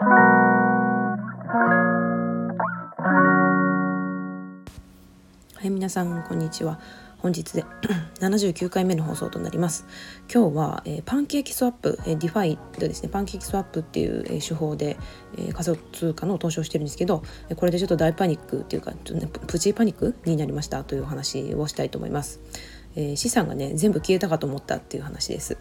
はい皆さんこんにちは。本日で 79回目の放送となります。今日は、えー、 PancakeSwap、えー、 DeFi でですね。 PancakeSwap っていう、えー、手法で、えー、仮想通貨の投資をしてるんですけどこれでちょっと大パニックっていうかちょっと、ね、プチパニックになりました。というお話をしたいと思います、えー、資産がね全部消えたかと思ったっていう話です。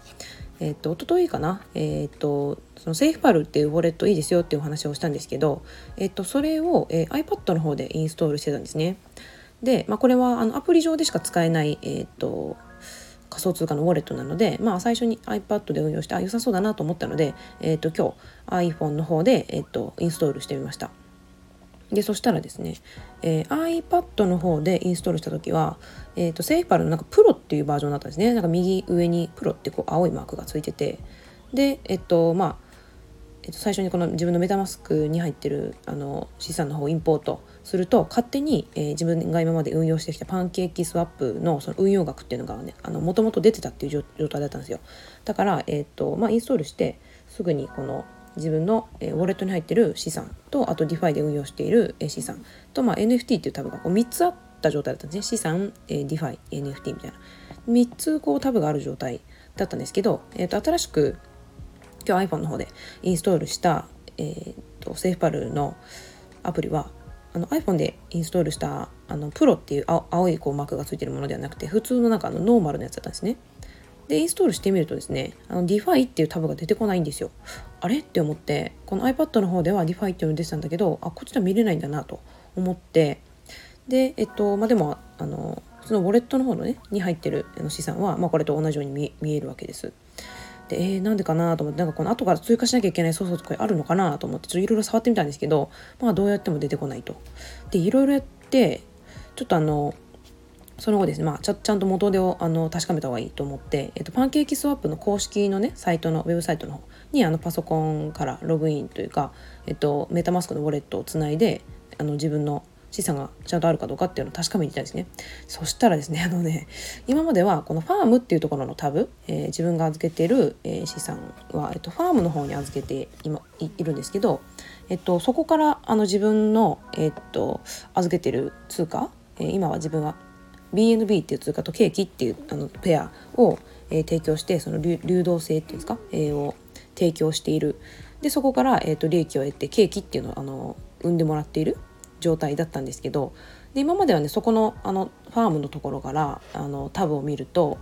えっ、と一昨日かな？えっ、とそのセーフパルっていうウォレットいいですよっていうお話をしたんですけどえっ、とそれを、えー、iPad の方でインストールしてたんですねで、まあ、これはあのアプリ上でしか使えない、えーと、仮想通貨のウォレットなので、まあ、最初に iPad で運用してあ良さそうだなと思ったので、えーと、今日 iPhone の方で、えーと、インストールしてみました。でそしたらですね、えー、iPad の方でインストールした時は、えー、とセーフパルのなんかプロっていうバージョンだったんですね。なんか右上にプロってこう青いマークがついてて。でえっとまあえっと、最初にこの自分のメタマスクに入ってるあの資産の方をインポートすると勝手に、えー、自分が今まで運用してきたパンケーキスワップのその運用額っていうのがねもともと出てたっていう状態だったんですよ。だから、えーとまあ、インストールしてすぐにこの自分の、えー、ウォレットに入ってる資産とあと DeFi で運用している、え、資産と、まあ、NFT っていうタブがこう3つあった状態だったんですね資産、えー、DeFi NFT みたいな3つこうタブがある状態だったんですけど、えーと新しく今日 iPhone の方でインストールした、えーと、セーフパルのアプリはあの iPhone でインストールしたあのプロっていう青いこうマークがついてるものではなくて普通の中のノーマルのやつだったんですね。でインストールしてみるとですねあの DeFi っていうタブが出てこないんですよ。あれ？って思ってこの iPad の方では DeFi っていうの出てたんだけどあこっちでは見れないんだなと思ってでえっとまあでもあのそのウォレットの方のねに入ってる資産は、まあ、これと同じように見えるわけです。でえー、なんでかなと思ってなんかこの後から追加しなきゃいけない操作とかあるのかなと思ってちょっといろいろ触ってみたんですけどまあどうやっても出てこないと。でいろいろやってちょっとあのその後ですね、まあ、ちゃちゃんと元手をあの確かめた方がいいと思って、えっと、パンケーキスワップの公式のねサイトのウェブサイトの方にあのパソコンからログインというか、えっと、メタマスクのウォレットをつないであの自分の資産がちゃんとあるかどうかっていうのを確かめに行ったんですね。そしたらですねあのね今まではこのファームっていうところのタブ、えー、自分が預けてる、えー、資産は、えっと、ファームの方に預けて今いるんですけど、えっと、そこからあの自分の、えっと、預けてる通貨、えー、今は自分は BNB っていう通貨とケーキっていうあのペアを、えー、提供してその流動性っていうんですか、えー、を提供している。でそこから、えーと利益を得てケーキっていうのをあの生んでもらっている状態だったんですけどで今まではねそこのあのファームのところからあのタブを見ると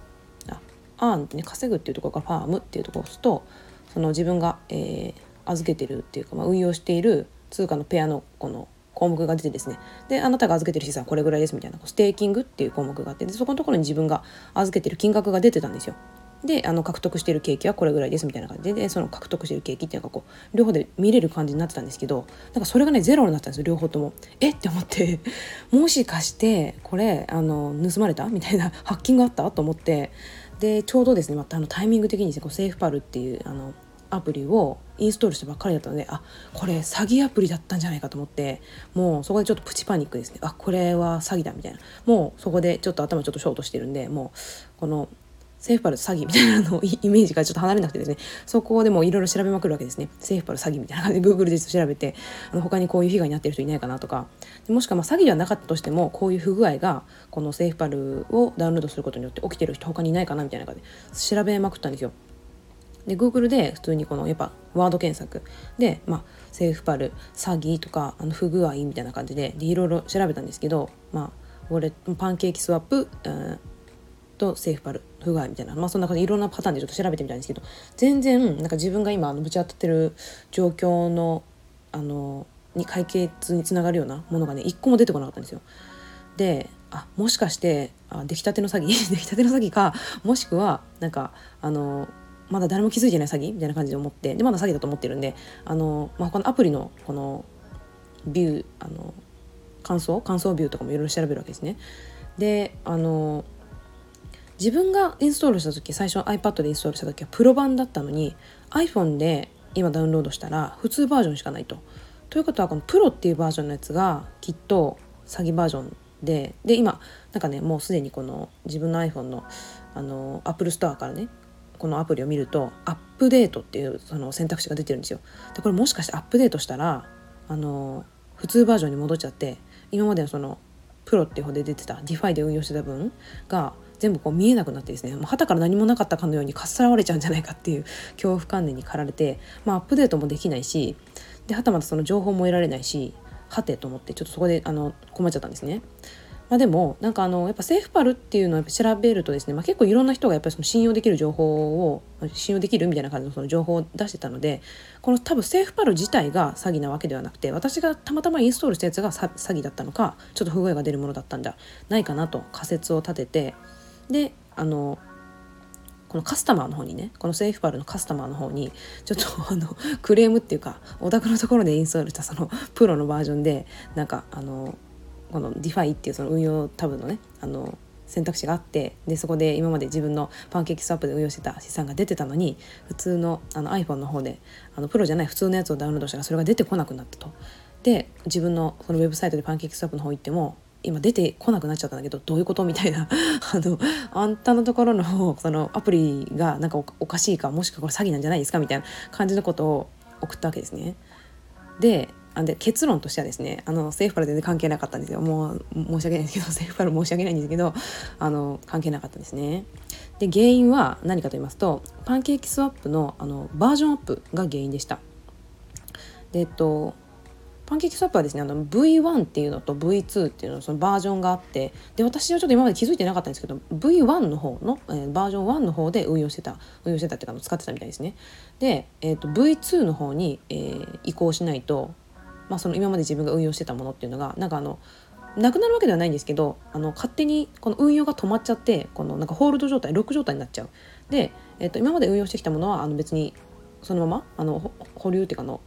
あアーンってね稼ぐっていうところからファームっていうところを押すとその自分が、えー、預けてるっていうか、まあ、運用している通貨のペアのこの項目が出てですねであなたが預けてる資産はこれぐらいですみたいなステーキングっていう項目があってでそこのところに自分が預けてる金額が出てたんですよ。であの獲得してるケーキはこれぐらいですみたいな感じでその獲得してるケーキっていうのがこう両方で見れる感じになってたんですけどなんかそれがねゼロになったんですよ両方とも。えって思ってもしかしてこれあの盗まれたみたいなハッキングあった？と思ってでちょうどですねまたあのタイミング的にですねこうセーフパルっていうあのアプリをインストールしたばっかりだったのであこれ詐欺アプリだったんじゃないかと思ってもうそこでちょっとプチパニックですね。あこれは詐欺だみたいな。もうそこでちょっと頭ちょっとショートしてるんでもうこのセーフパル詐欺みたいなのイメージがちょっと離れなくてですね。そこでもいろいろ調べまくるわけですね。セーフパル詐欺みたいな感じで Google で調べてあの他にこういう被害に遭ってる人いないかなとか。もしくはま詐欺ではなかったとしてもこういう不具合がこのセーフパルをダウンロードすることによって起きてる人他にいないかなみたいな感じで調べまくったんですよ。で Google で普通にこのやっぱワード検索で、まあ、セーフパル詐欺とかあの不具合みたいな感じでいろいろ調べたんですけど、まあ、ウォレパンケーキスワップ、うんとセーフパル不具合みたいな、まあ、そんな感じでいろんなパターンでちょっと調べてみたんですけど全然なんか自分が今ぶち当たってる状況のあのに解決につながるようなものがね一個も出てこなかったんですよ。であもしかしてあ出来たての詐欺 出来たての詐欺かもしくはなんかあのまだ誰も気づいてない詐欺？みたいな感じで思ってでまだ詐欺だと思ってるんであの、まあ、このアプリのこのビューあの感想？感想ビューとかもいろいろ調べるわけですね。であの自分がインストールした時最初 iPad でインストールした時はプロ版だったのに iPhone で今ダウンロードしたら普通バージョンしかないと。ということはこのプロっていうバージョンのやつがきっと詐欺バージョンでで今なんかねもうすでにこの自分の iPhone のあの Apple Store からねこのアプリを見るとアップデートっていうその選択肢が出てるんですよ。でこれもしかしてアップデートしたらあの普通バージョンに戻っちゃって今までのそのプロっていう方で出てた DeFi で運用してた分が全部こう見えなくなってですねもう旗から何もなかったかのようにかっさらわれちゃうんじゃないかっていう 恐怖観念に駆られて、まあ、アップデートもできないしではたまたその情報も得られないしはてと思ってちょっとそこであの困っちゃったんですね。まあ、でもなんかあのやっぱセーフパルっていうのを調べるとですね、まあ、結構いろんな人がやっぱりその信用できる情報を信用できるみたいな感じのその情報を出してたのでこの多分セーフパル自体が詐欺なわけではなくて私がたまたまインストールしたやつが詐欺だったのかちょっと不具合が出るものだったんじゃないかなと仮説を立ててであのこのカスタマーの方にねこのセーフパルのカスタマーの方にちょっとあのクレームっていうかお宅のところでインストールしたそのプロのバージョンでなんかあのこの DeFi っていうその運用タブのねあの選択肢があってでそこで今まで自分のパンケーキスワップで運用してた資産が出てたのに普通のあの iPhone の方であのプロじゃない普通のやつをダウンロードしたらそれが出てこなくなったと。で自分のそのウェブサイトでパンケーキスワップの方行っても今出てこなくなっちゃったんだけどどういうことみたいな あのあんたのところのそのアプリがなんかおかしいかもしくはこれ詐欺なんじゃないですかみたいな感じのことを送ったわけですね。であで結論としてはですねあのセーフパル全然関係なかったんですよ。もう申し訳ないんですけど セーフパル申し訳ないんですけどあの関係なかったですね。で原因は何かと言いますとパンケーキスワップのあのバージョンアップが原因でした。でえっとパンケーキスワップはですねあの V1 っていうのと V2 っていうのそのバージョンがあってで私はちょっと今まで気づいてなかったんですけど V1 の方の、えー、バージョン1の方で運用してた運用してたっていうか使ってたみたいですね。で、えーと、V2 の方に、えー、移行しないとまあ、その今まで自分が運用してたものっていうのがなんかあのなくなるわけではないんですけどあの勝手にこの運用が止まっちゃってこのなんかホールド状態ロック状態になっちゃう。で、えー、と今まで運用してきたものはあの別にそのままあの保留っていうかの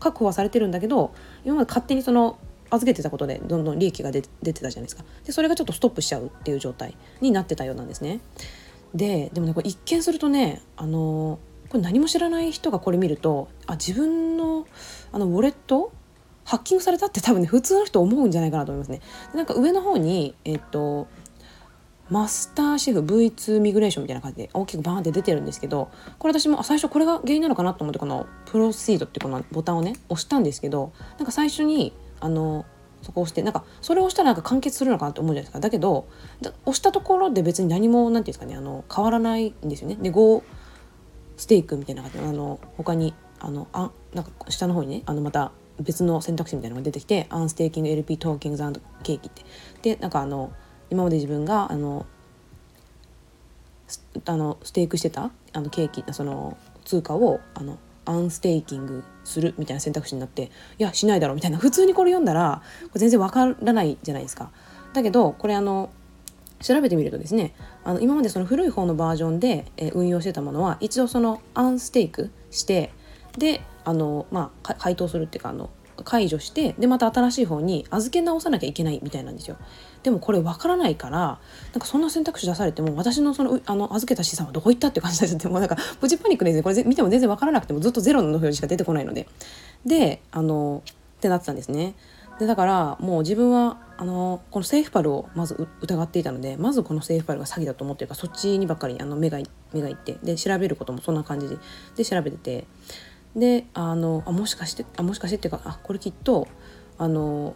確保はされてるんだけど今まで勝手にその預けてたことでどんどん利益が出てたじゃないですか。でそれがちょっとストップしちゃうっていう状態になってたようなんですね。ででもねこれ一見するとねあのこれ何も知らない人がこれ見るとあ自分のあのウォレットハッキングされたって多分ね普通の人思うんじゃないかなと思いますね。なんか上の方にえっとマスターシェフ V2 ミグレーションみたいな感じで大きくバーンって出てるんですけどこれ私も最初これが原因なのかなと思ってこのプロシードってこのボタンをね押したんですけどなんか最初にあのそこを押してなんかそれを押したらなんか完結するのかなと思うじゃないですかだけど押したところで別に何も何て言うんですかねあの変わらないんですよねで5ステークみたいな感じであの他にあのあなんか下の方にねあのまた別の選択肢みたいなのが出てきてアンステーキング LP トーキングズケーキってでなんかあの今まで自分があのあのステークしてたあのケーキその通貨をあのアンステーキングするみたいな選択肢になっていやしないだろうみたいな普通にこれ読んだらこれ全然わからないじゃないですか。だけどこれあの調べてみるとですねあの今までその古い方のバージョンで、え運用してたものは一度そのアンステークしてであの、まあ、回答するっていうかあの解除してでまた新しい方に預け直さなきゃいけないみたいなんですよ。でもこれ分からないからなんかそんな選択肢出されても私のそのあの預けた資産はどこ行ったって感じになっちゃってもなんかプチパニックで、ね、これ見ても全然分からなくてもずっとゼロの表示しか出てこないので。であのってなってたんですね。でだからもう自分はあのこのセーフパルをまず疑っていたのでまずこのセーフパルが詐欺だと思ってるからそっちにばっかりあの目が目がいってで調べることもそんな感じでで調べててであのあもしかしてあもしかしてっていうかあこれきっとあの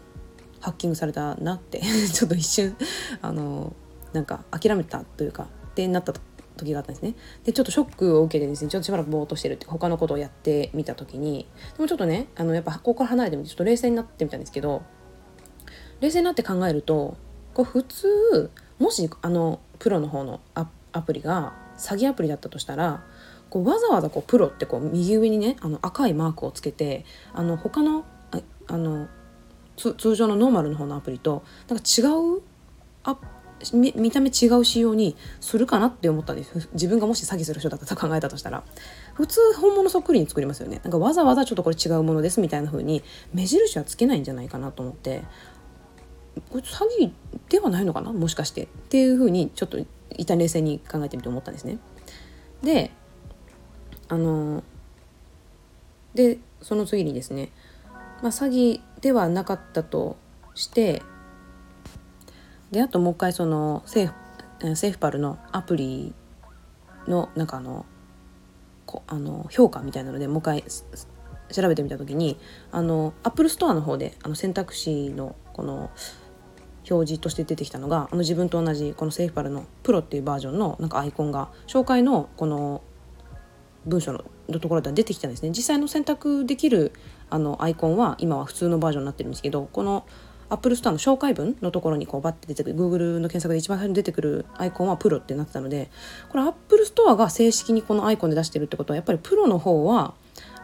ハッキングされたなって ちょっと一瞬あのなんか諦めたというかってなった時があったんですね。でちょっとショックを受けてですねちょっとしばらくぼーっとしてるって他のことをやってみた時にでもちょっとねあのやっぱここから離れてみてちょっと冷静になってみたんですけど冷静になって考えるとこう普通もしあのプロの方のアプリが詐欺アプリだったとしたらこうわざわざこうプロってこう右上にねあの赤いマークをつけてあの他のあの通常のノーマルの方のアプリとなんか違う見た目違う仕様にするかなって思ったんです。自分がもし詐欺する人だったと考えたとしたら。普通本物そっくりに作りますよね。なんかわざわざちょっとこれ違うものですみたいな風に目印はつけないんじゃないかなと思って。これ詐欺ではないのかな？もしかして。っていう風にちょっと一旦冷静に考えてみて思ったんですね。であのでその次にですね、まあ、詐欺ではなかったとしてであともう一回そのセーフセーフパルのアプリのなんかあのこあの評価みたいなのでもう一回調べてみた時にあの Apple Store の方であの選択肢のこの表示として出てきたのがあの自分と同じこの SafePal のプロっていうバージョンのなんかアイコンが紹介のこの文章のところでは出てきたんですね。実際の選択できるあのアイコンは今は普通のバージョンになってるんですけどこの Apple Store の紹介文のところにこうバッて出てくる Google の検索で一番最初に出てくるアイコンはプロってなってたのでこれ Apple Store が正式にこのアイコンで出してるってことはやっぱりプロの方は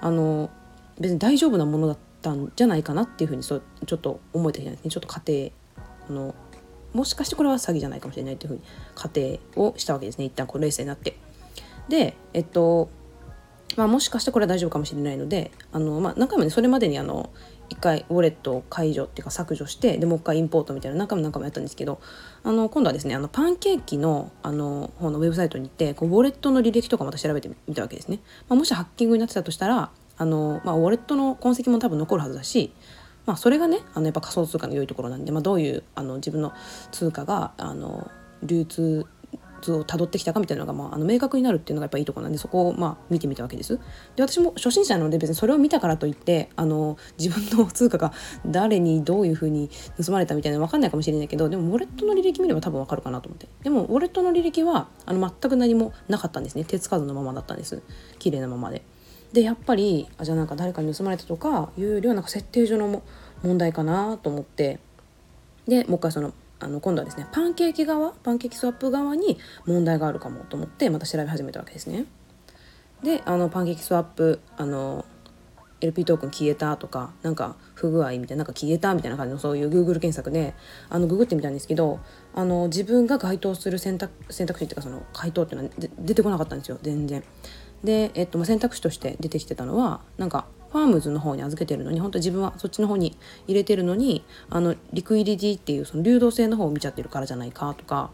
あの別に大丈夫なものだったんじゃないかなっていうふうにそうちょっと思えてきたんですねちょっと仮定のもしかしてこれは詐欺じゃないかもしれないっていうふうに仮定をしたわけですね一旦こう冷静になって。でえっとまあ、もしかしてこれは大丈夫かもしれないのであの、まあ、何回もねそれまでにあの1回ウォレットを解除っていうか削除してでもう一回インポートみたいな何回も何回もやったんですけどあの今度はですねあのパンケーキのあの方のウェブサイトに行ってこうウォレットの履歴とかまた調べてみたわけですね。まあ、もしハッキングになってたとしたらあの、まあ、ウォレットの痕跡も多分残るはずだしまあ、それがねあのやっぱ仮想通貨の良いところなんで、まあ、どういうあの自分の通貨があの流通図をたどってきたかみたいなのが、まあ、あの明確になるっていうのがやっぱいいとこなんでそこをまあ見てみたわけです。で私も初心者なので別にそれを見たからといってあの自分の通貨が誰にどういうふうに盗まれたみたいなの分かんないかもしれないけどでもウォレットの履歴見れば多分分かるかなと思ってでもウォレットの履歴はあの全く何もなかったんですね手つかずのままだったんです綺麗なままで。でやっぱりあじゃあなんか誰かに盗まれたとかいうよりはなんか設定上の問題かなと思ってでもう一回そのあの今度はですねパンケーキ側パンケーキスワップ側に問題があるかもと思ってまた調べ始めたわけですね。であのパンケーキスワップあの LP トークン消えたとかなんか不具合みたいななんか消えたみたいな感じのそういう Google 検索であのググってみたんですけどあの自分が該当する選択選択肢っていうかその回答っていうのは出てこなかったんですよ全然。で、えっと、選択肢として出てきてたのはなんかファームズの方に預けてるのに本当自分はそっちの方に入れてるのにあのリクイリティっていうその流動性の方を見ちゃってるからじゃないかとか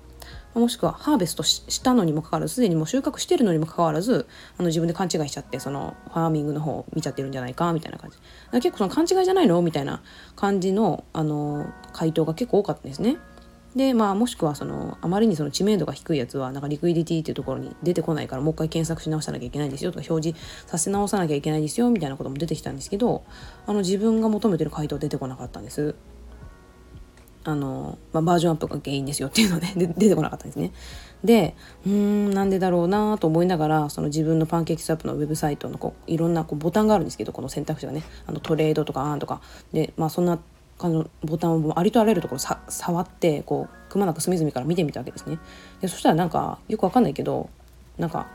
もしくはハーベストしたのにもかかわらずすでにもう収穫してるのにもかかわらずあの自分で勘違いしちゃってそのファーミングの方を見ちゃってるんじゃないかみたいな感じ結構その勘違いじゃないの？みたいな感じのあの回答が結構多かったですね。でまあもしくはそのあまりにその知名度が低いやつはなんかリクイディティっていうところに出てこないからもう一回検索し直さなきゃいけないんですよとか表示させ直さなきゃいけないですよみたいなことも出てきたんですけどあの自分が求めてる回答出てこなかったんです。あの、まあ、バージョンアップが原因ですよっていうので出てこなかったんですね。でうーんなんでだろうなと思いながらその自分のパンケーキスワップのウェブサイトのこういろんなこうボタンがあるんですけどこの選択肢がねあのトレードとかあーんとかでまあそんなあのボタンをありとあらゆるところさ触ってこうくまなく隅々から見てみたわけですね。でそしたらなんかよくわかんないけどなんか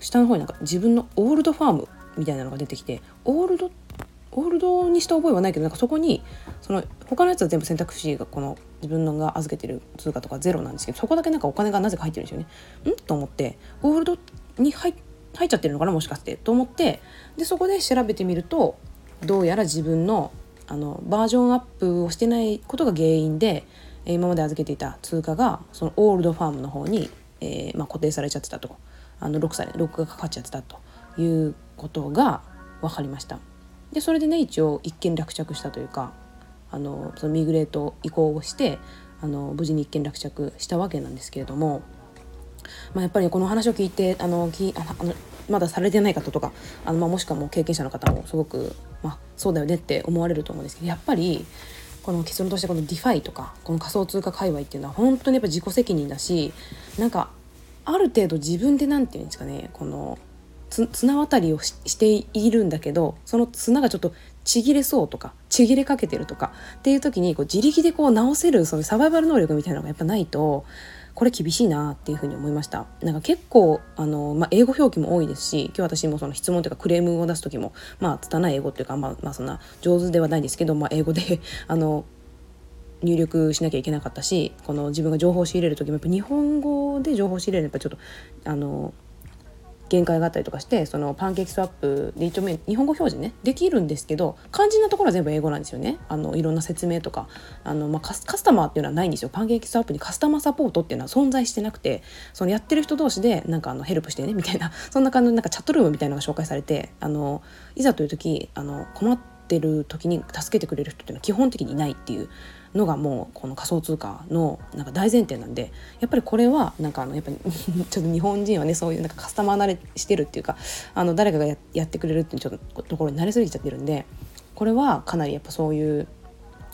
下の方になんか自分のオールドファームみたいなのが出てきてオールドオールドにした覚えはないけどなんかそこにその他のやつは全部選択肢がこの自分のが預けてる通貨とかゼロなんですけどそこだけなんかお金がなぜか入ってるんですよね。ん？と思ってオールドに入入っちゃってるのかなもしかして。と思ってでそこで調べてみるとどうやら自分のあのバージョンアップをしてないことが原因で、今まで預けていた通貨がそのオールドファームの方に、えー、まあ、固定されちゃってたとあのロックされロックがかかっちゃってたということが分かりました。でそれでね一応一件落着したというかあのそのミグレート移行をしてあの無事に一件落着したわけなんですけれども、まあ、やっぱりこの話を聞いてあのきあのまだされてない方とかあの、まあ、もしくはもう経験者の方もすごく、まあ、そうだよねって思われると思うんですけどやっぱりこの結論としてこの DeFi とかこの仮想通貨界隈っていうのは本当にやっぱ自己責任だしなんかある程度自分で何て言うんですかねこの綱渡りをしているんだけどその綱がちょっとちぎれそうとかちぎれかけてるとかっていう時にこう自力でこう直せるそのサバイバル能力みたいなのがやっぱないとこれ厳しいなっていうふに思いました。なんか結構あの、まあ、英語表記も多いですし今日私もその質問というかクレームを出す時もまあ拙い英語っていうか、まあ、まあそんな上手ではないですけど、まあ、英語で あの入力しなきゃいけなかったしこの自分が情報を仕入れる時もやっぱ日本語で情報を仕入れるのやっぱちょっとあの限界があったりとかしてそのパンケーキスワップで一応日本語表示ねできるんですけど肝心なところは全部英語なんですよね。あのいろんな説明とか。あの、まあ、カスタマーっていうのはないんですよ。パンケーキスワップにカスタマーサポートっていうのは存在してなくてそのやってる人同士でなんかあのヘルプしてねみたいな。そんな感じのなんかチャットルームみたいなのが紹介されてあのいざという時あの困ってる時に助けてくれる人っていうのは基本的にいないっていう。のがもうこの仮想通貨のなんか大前提なんでやっぱりこれはなんかあのやっぱり ちょっと日本人はねそういうなんかカスタマー慣れしてるっていうかあの誰かがやってくれるっていうちょっとところに慣れすぎちゃってるんでこれはかなりやっぱそういう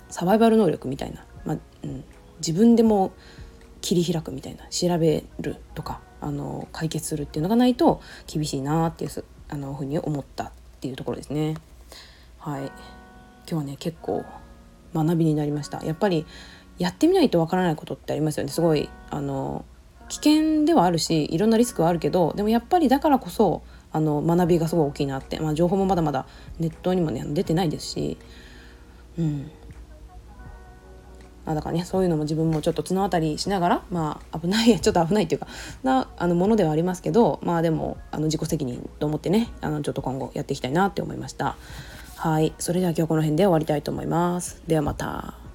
サバイバル能力みたいな、まあうん、自分でも切り開くみたいな調べるとかあの解決するっていうのがないと厳しいなっていうあのふうに思ったっていうところですね。はい今日はね結構学びになりました。やっぱりやってみないとわからないことってありますよね。すごいあの危険ではあるしいろんなリスクはあるけどでもやっぱりだからこそあの学びがすごい大きいなって、まあ、情報もまだまだネットにもね出てないですし、うん、まあ、だからねそういうのも自分もちょっと綱渡りしながらまあ危ないちょっと危ないっていうかなあのものではありますけどまあでもあの自己責任と思ってねあのちょっと今後やっていきたいなって思いました。はいそれでは今日この辺で終わりたいと思います。ではまた。